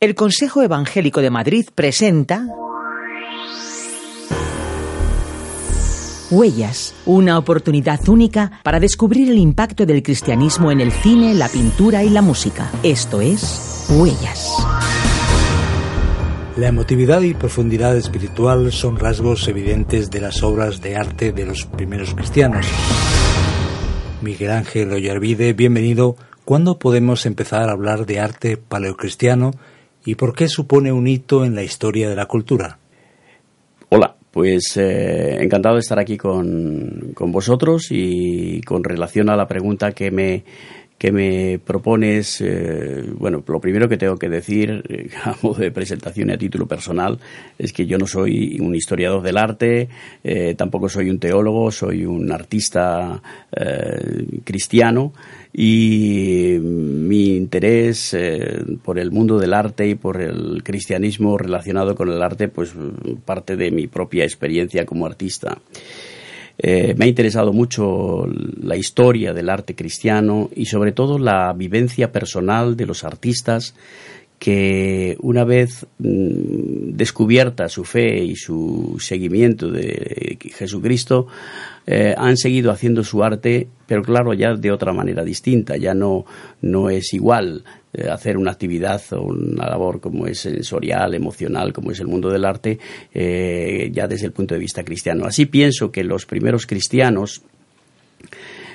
El Consejo Evangélico de Madrid presenta Huellas, una oportunidad única para descubrir el impacto del cristianismo en el cine, la pintura y la música. Esto es Huellas. La emotividad y profundidad espiritual son rasgos evidentes de las obras de arte de los primeros cristianos. Miguel Ángel Ollarvide, bienvenido. ¿Cuándo podemos empezar a hablar de arte paleocristiano y por qué supone un hito en la historia de la cultura? Hola, pues eh, encantado de estar aquí con, con vosotros y con relación a la pregunta que me que me propones, eh, bueno, lo primero que tengo que decir eh, a modo de presentación y a título personal es que yo no soy un historiador del arte, eh, tampoco soy un teólogo, soy un artista cristiano y mi interés por el mundo del arte y por el cristianismo relacionado con el arte, pues parte de mi propia experiencia como artista. Eh, me ha interesado mucho la historia del arte cristiano y sobre todo la vivencia personal de los artistas que una vez mm, descubierta su fe y su seguimiento de Jesucristo, eh, han seguido haciendo su arte, pero claro, ya de otra manera distinta, ya no, no es igual eh, hacer una actividad o una labor como es sensorial, emocional, como es el mundo del arte, eh, ya desde el punto de vista cristiano. Así pienso que los primeros cristianos,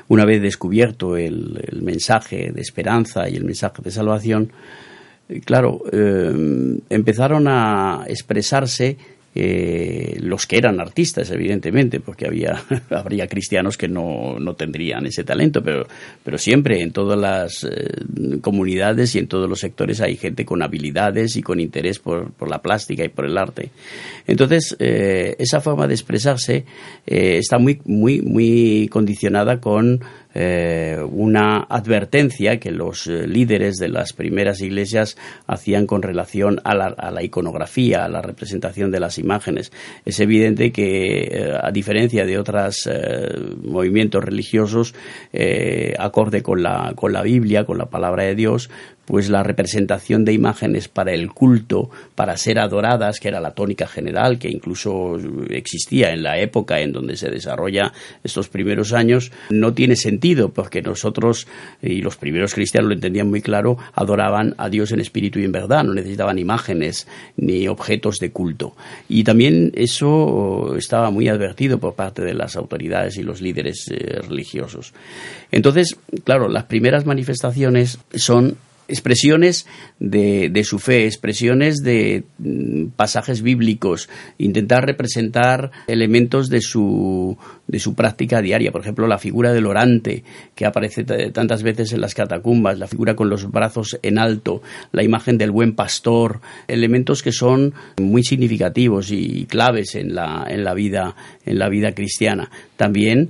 una vez descubierto el, mensaje de esperanza y el mensaje de salvación, eh, claro, empezaron a expresarse eh, los que eran artistas, evidentemente, porque había, habría cristianos que no, no tendrían ese talento, pero, pero siempre en todas las eh, comunidades y en todos los sectores hay gente con habilidades y con interés por, por la plástica y por el arte. Entonces, eh, esa forma de expresarse está muy, muy, muy condicionada con eh, una advertencia que los eh, líderes de las primeras iglesias hacían con relación a la, iconografía, a la representación de las imágenes. Es evidente que, eh, a diferencia de otros movimientos religiosos, acorde con la, con la Biblia, con la palabra de Dios, pues la representación de imágenes para el culto, para ser adoradas, que era la tónica general, que incluso existía en la época en donde se desarrolla estos primeros años, no tiene sentido, porque nosotros, y los primeros cristianos lo entendían muy claro, adoraban a Dios en espíritu y en verdad, no necesitaban imágenes ni objetos de culto. Y también eso estaba muy advertido por parte de las autoridades y los líderes eh, religiosos. Entonces, claro, las primeras manifestaciones son expresiones de, de, su fe, expresiones de mm, pasajes bíblicos, intentar representar elementos de su, de su práctica diaria. Por ejemplo, la figura del orante, que aparece tantas veces en las catacumbas, la figura con los brazos en alto, la imagen del buen pastor, elementos que son muy significativos y claves en la, en la, vida, en la vida cristiana. También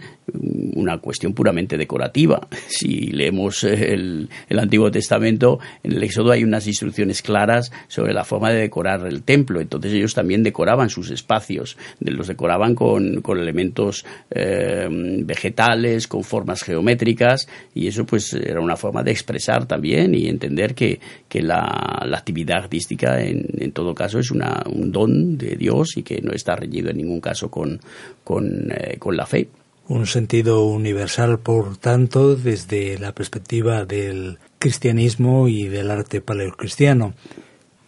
una cuestión puramente decorativa. Si leemos el, el, Antiguo Testamento, en el Éxodo hay unas instrucciones claras sobre la forma de decorar el templo. Entonces ellos también decoraban sus espacios, los decoraban con, con elementos eh, vegetales, con formas geométricas, y eso pues era una forma de expresar también y entender que, que la, la, actividad artística en, en todo caso es una, un don de Dios y que no está reñido en ningún caso con, con, eh, con la fe un sentido universal, por tanto, desde la perspectiva del cristianismo y del arte paleocristiano.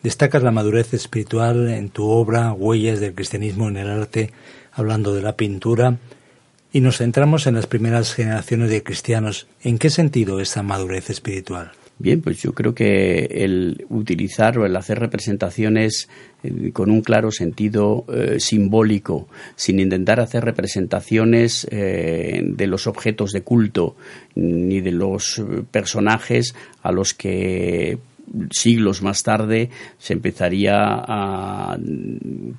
Destacas la madurez espiritual en tu obra Huellas del cristianismo en el arte, hablando de la pintura, y nos centramos en las primeras generaciones de cristianos. ¿En qué sentido esa madurez espiritual? Bien, pues yo creo que el utilizar o el hacer representaciones eh, con un claro sentido eh, simbólico, sin intentar hacer representaciones eh, de los objetos de culto ni de los personajes a los que siglos más tarde se empezaría a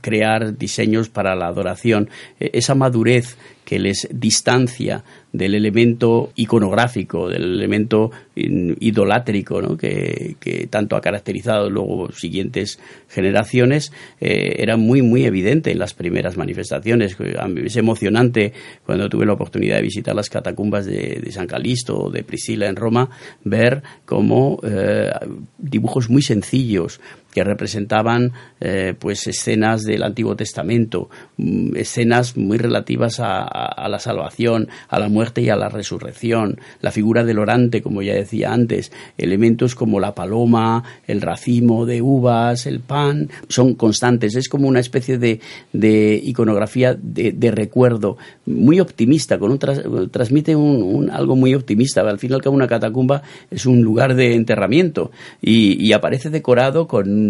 crear diseños para la adoración. E, esa madurez que les distancia del elemento iconográfico, del elemento idolátrico ¿no? que, tanto ha caracterizado luego siguientes generaciones, eh, era muy, muy evidente en las primeras manifestaciones. Es emocionante cuando tuve la oportunidad de visitar las catacumbas de, San Calisto o de Priscila en Roma, ver cómo eh, dibujos muy sencillos, que representaban eh, pues escenas del Antiguo Testamento, mm, escenas muy relativas a, la salvación, a la muerte y a la resurrección, la figura del orante, como ya decía antes, elementos como la paloma, el racimo de uvas, el pan, son constantes, es como una especie de, iconografía de, recuerdo muy optimista, con un transmite un, algo muy optimista, al fin y al cabo una catacumba es un lugar de enterramiento y aparece decorado con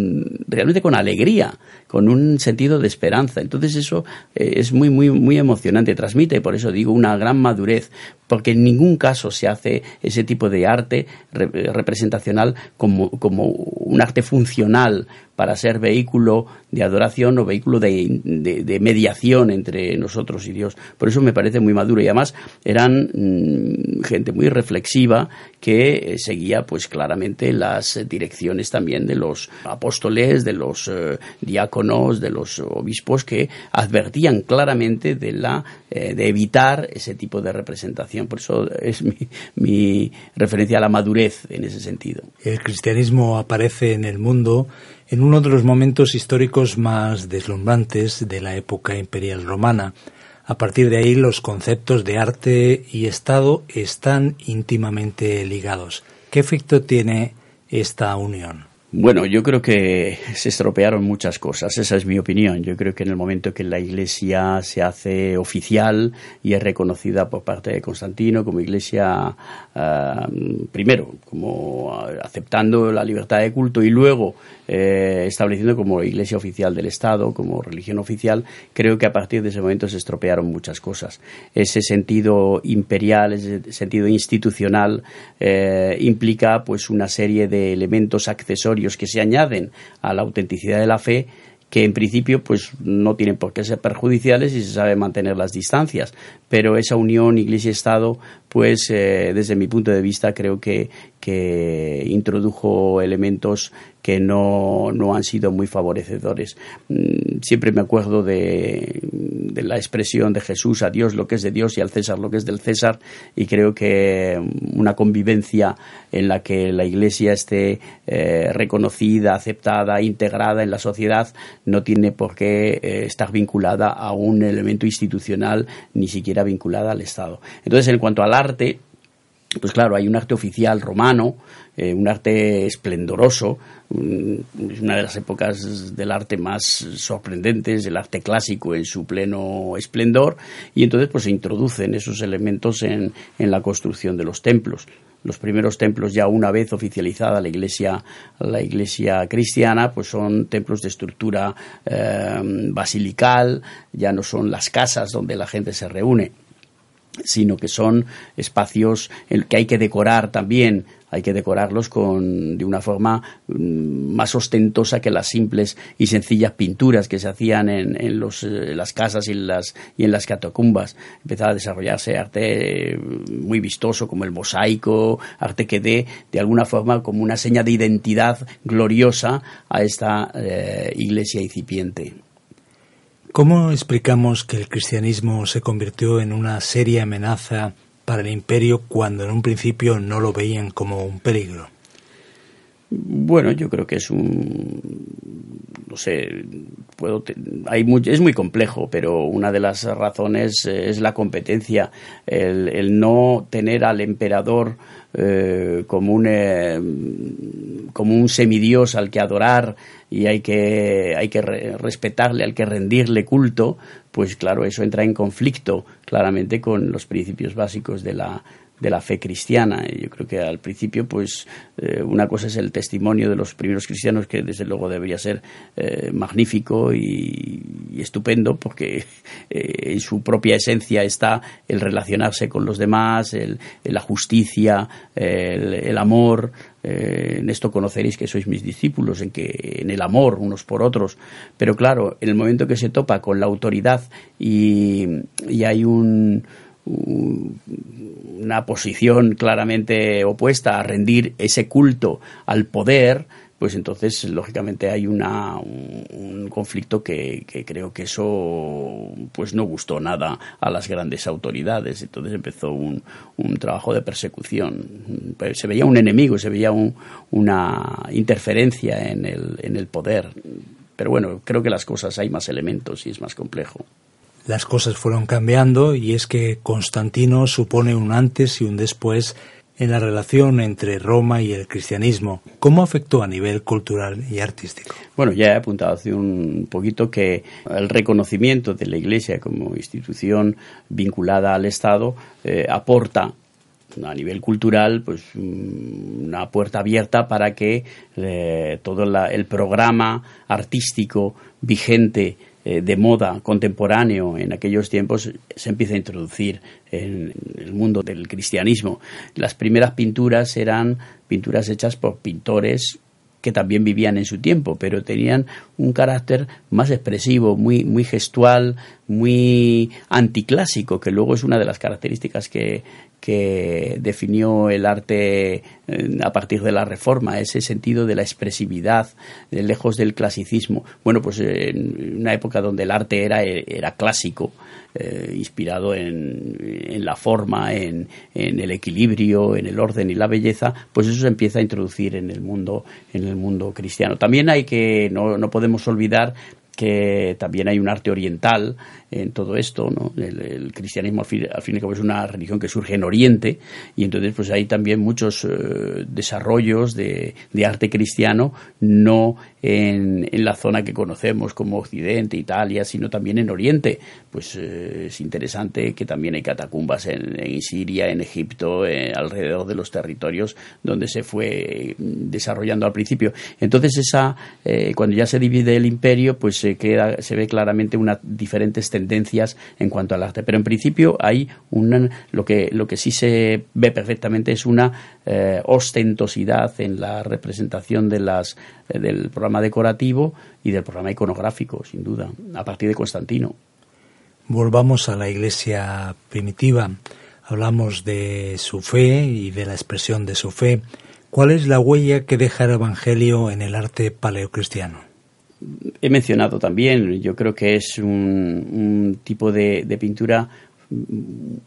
realmente con alegría, con un sentido de esperanza. Entonces eso eh, es muy, muy, muy emocionante, transmite, por eso digo, una gran madurez, porque en ningún caso se hace ese tipo de arte representacional como, como un arte funcional para ser vehículo de adoración o vehículo de, mediación entre nosotros y Dios. Por eso me parece muy maduro y además eran mm, gente muy reflexiva que seguía pues claramente las direcciones también de los apóstoles, de los eh, diáconos, de los obispos que advertían claramente de la eh, de evitar ese tipo de representación. Por eso es mi, mi referencia a la madurez en ese sentido. El cristianismo aparece en el mundo en uno de los momentos históricos más deslumbrantes de la época imperial romana. A partir de ahí los conceptos de arte y Estado están íntimamente ligados. ¿Qué efecto tiene esta unión? Bueno, yo creo que se estropearon muchas cosas, esa es mi opinión. Yo creo que en el momento que la Iglesia se hace oficial y es reconocida por parte de Constantino como Iglesia, ah, primero, como aceptando la libertad de culto y luego eh, estableciendo como Iglesia oficial del Estado, como religión oficial, creo que a partir de ese momento se estropearon muchas cosas. Ese sentido imperial, ese sentido institucional eh, implica pues una serie de elementos accesorios que se añaden a la autenticidad de la fe que en principio pues no tienen por qué ser perjudiciales si se sabe mantener las distancias. Pero esa unión iglesia-estado pues eh, desde mi punto de vista creo que, que introdujo elementos que no, no, han sido muy favorecedores. Mm, siempre me acuerdo de, de, la expresión de Jesús a Dios lo que es de Dios y al César lo que es del César y creo que una convivencia en la que la Iglesia esté eh, reconocida, aceptada, integrada en la sociedad no tiene por qué eh, estar vinculada a un elemento institucional ni siquiera vinculada al Estado. Entonces, en cuanto al arte, pues claro, hay un arte oficial romano, eh, un arte esplendoroso, es una de las épocas del arte más sorprendentes, el arte clásico en su pleno esplendor, y entonces pues se introducen esos elementos en, la construcción de los templos. Los primeros templos ya una vez oficializada la iglesia, la iglesia cristiana, pues son templos de estructura eh, basilical, ya no son las casas donde la gente se reúne sino que son espacios en que hay que decorar también hay que decorarlos con, de una forma mm, más ostentosa que las simples y sencillas pinturas que se hacían en, los, eh, las casas y en las, y en las catacumbas. Empezaba a desarrollarse arte muy vistoso como el mosaico, arte que dé de alguna forma como una seña de identidad gloriosa a esta eh, iglesia incipiente. ¿Cómo explicamos que el cristianismo se convirtió en una seria amenaza para el imperio cuando en un principio no lo veían como un peligro? Bueno, yo creo que es un, no sé, puedo, hay es muy complejo, pero una de las razones es la competencia, el, no tener al emperador eh, como un eh, como un semidios al que adorar y hay que, hay que respetarle, hay que rendirle culto, pues claro, eso entra en conflicto claramente con los principios básicos de la, de la fe cristiana. Yo creo que al principio, pues, eh, una cosa es el testimonio de los primeros cristianos, que desde luego debería ser eh, magnífico y, estupendo, porque en su propia esencia está el relacionarse con los demás, el, la justicia, el, amor. en esto conoceréis que sois mis discípulos, en que en el amor unos por otros. Pero claro, en el momento que se topa con la autoridad y hay un una posición claramente opuesta a rendir ese culto al poder, pues entonces lógicamente hay una, un, conflicto que, creo que eso pues no gustó nada a las grandes autoridades. Entonces empezó un, un trabajo de persecución. Se veía un enemigo se veía una interferencia en el, en el poder. Pero bueno creo que las cosas hay más elementos y es más complejo las cosas fueron cambiando y es que Constantino supone un antes y un después en la relación entre Roma y el cristianismo. ¿Cómo afectó a nivel cultural y artístico? Bueno, ya he apuntado hace un poquito que el reconocimiento de la Iglesia como institución vinculada al Estado eh, aporta a nivel cultural, pues una puerta abierta para que eh, todo el programa artístico vigente de moda contemporáneo en aquellos tiempos se empieza a introducir en el mundo del cristianismo. Las primeras pinturas eran pinturas hechas por pintores que también vivían en su tiempo, pero tenían un carácter más expresivo, muy, muy gestual, muy anticlásico, que luego es una de las características que, que definió el arte eh, a partir de la Reforma, ese sentido de la expresividad, lejos del clasicismo. Bueno, pues en una época donde el arte era, era clásico, eh, inspirado en, en, la forma, en, en, el equilibrio, en el orden y la belleza, pues eso se empieza a introducir en el mundo, en el mundo cristiano. También hay que, no, no podemos olvidar también hay un arte oriental en todo esto, ¿no? El, cristianismo al fin, y al cabo es una religión que surge en Oriente y entonces pues hay también muchos eh, desarrollos de, arte cristiano, no en, la zona que conocemos como Occidente, Italia, sino también en Oriente. Pues eh, es interesante que también hay catacumbas en, Siria, en Egipto, eh, alrededor de los territorios donde se fue desarrollando al principio. Entonces esa, cuando ya se divide el imperio, pues se, queda, se ve claramente unas diferentes tendencias en cuanto al arte. Pero en principio hay una, lo, que, lo que sí se ve perfectamente es una eh, ostentosidad en la representación de las, eh, del programa decorativo y del programa iconográfico, sin duda, a partir de Constantino. Volvamos a la iglesia primitiva. Hablamos de su fe y de la expresión de su fe. ¿Cuál es la huella que deja el Evangelio en el arte paleocristiano? He mencionado también, yo creo que es un, tipo de, pintura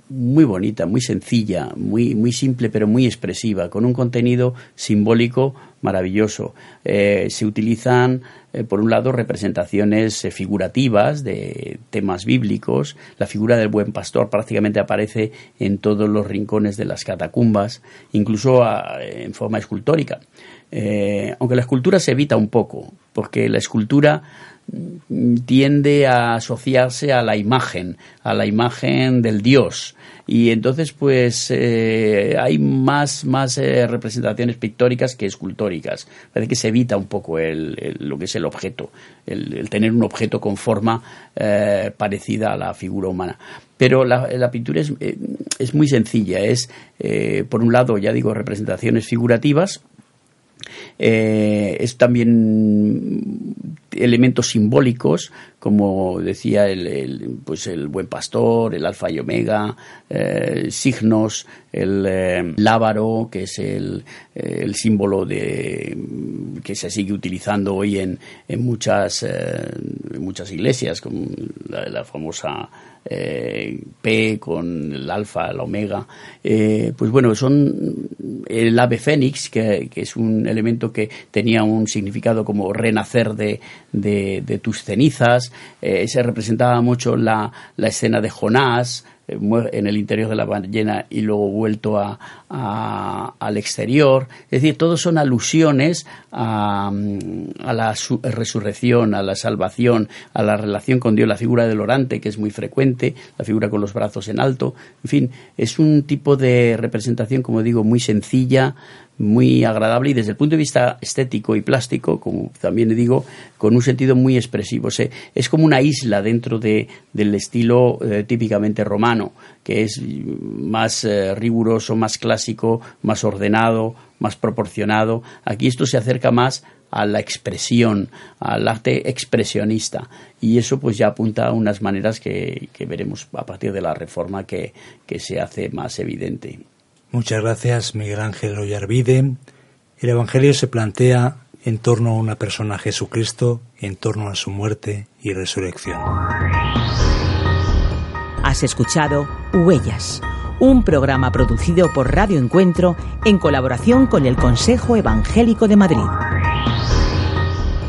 muy bonita, muy sencilla, muy, muy simple pero muy expresiva, con un contenido simbólico maravilloso. Eh, se utilizan, eh, por un lado, representaciones eh, figurativas de temas bíblicos. La figura del buen pastor prácticamente aparece en todos los rincones de las catacumbas, incluso en forma escultórica. Aunque la escultura se evita un poco, porque la escultura tiende a asociarse a la imagen, a la imagen del Dios. Y entonces, pues, eh, hay más, más eh, representaciones pictóricas que escultóricas. Parece que se evita un poco el, lo que es el objeto, el, tener un objeto con forma eh, parecida a la figura humana. Pero la, la pintura es, es, muy sencilla. Es, por un lado, ya digo, representaciones figurativas, eh, es también elementos simbólicos, como decía el, pues el buen pastor, el alfa y omega, eh, signos, el eh, lábaro, que es el, el, símbolo de que se sigue utilizando hoy en, en muchas, muchas iglesias, como la famosa eh, P con el alfa, el omega, eh, pues bueno, son el ave fénix, que, es un elemento que tenía un significado como renacer de, de, tus cenizas, eh, se representaba mucho la, la escena de Jonás, eh, en el interior de la ballena y luego vuelto a, al exterior. Es decir, todos son alusiones a, a, la resurrección, a la salvación, a la relación con Dios, la figura del orante, que es muy frecuente, la figura con los brazos en alto. En fin, es un tipo de representación, como digo, muy sencilla, muy agradable y desde el punto de vista estético y plástico, como también le digo, con un sentido muy expresivo. es como una isla dentro de, del estilo eh, típicamente romano, que es más eh, riguroso, más clásico, más ordenado, más proporcionado. Aquí esto se acerca más a la expresión, al arte expresionista. Y eso pues ya apunta a unas maneras que, veremos a partir de la reforma que se hace más evidente. Muchas gracias, Miguel Ángel Ollarvide. El Evangelio se plantea en torno a una persona Jesucristo, en torno a su muerte y resurrección. Has escuchado Huellas, un programa producido por Radio Encuentro en colaboración con el Consejo Evangélico de Madrid.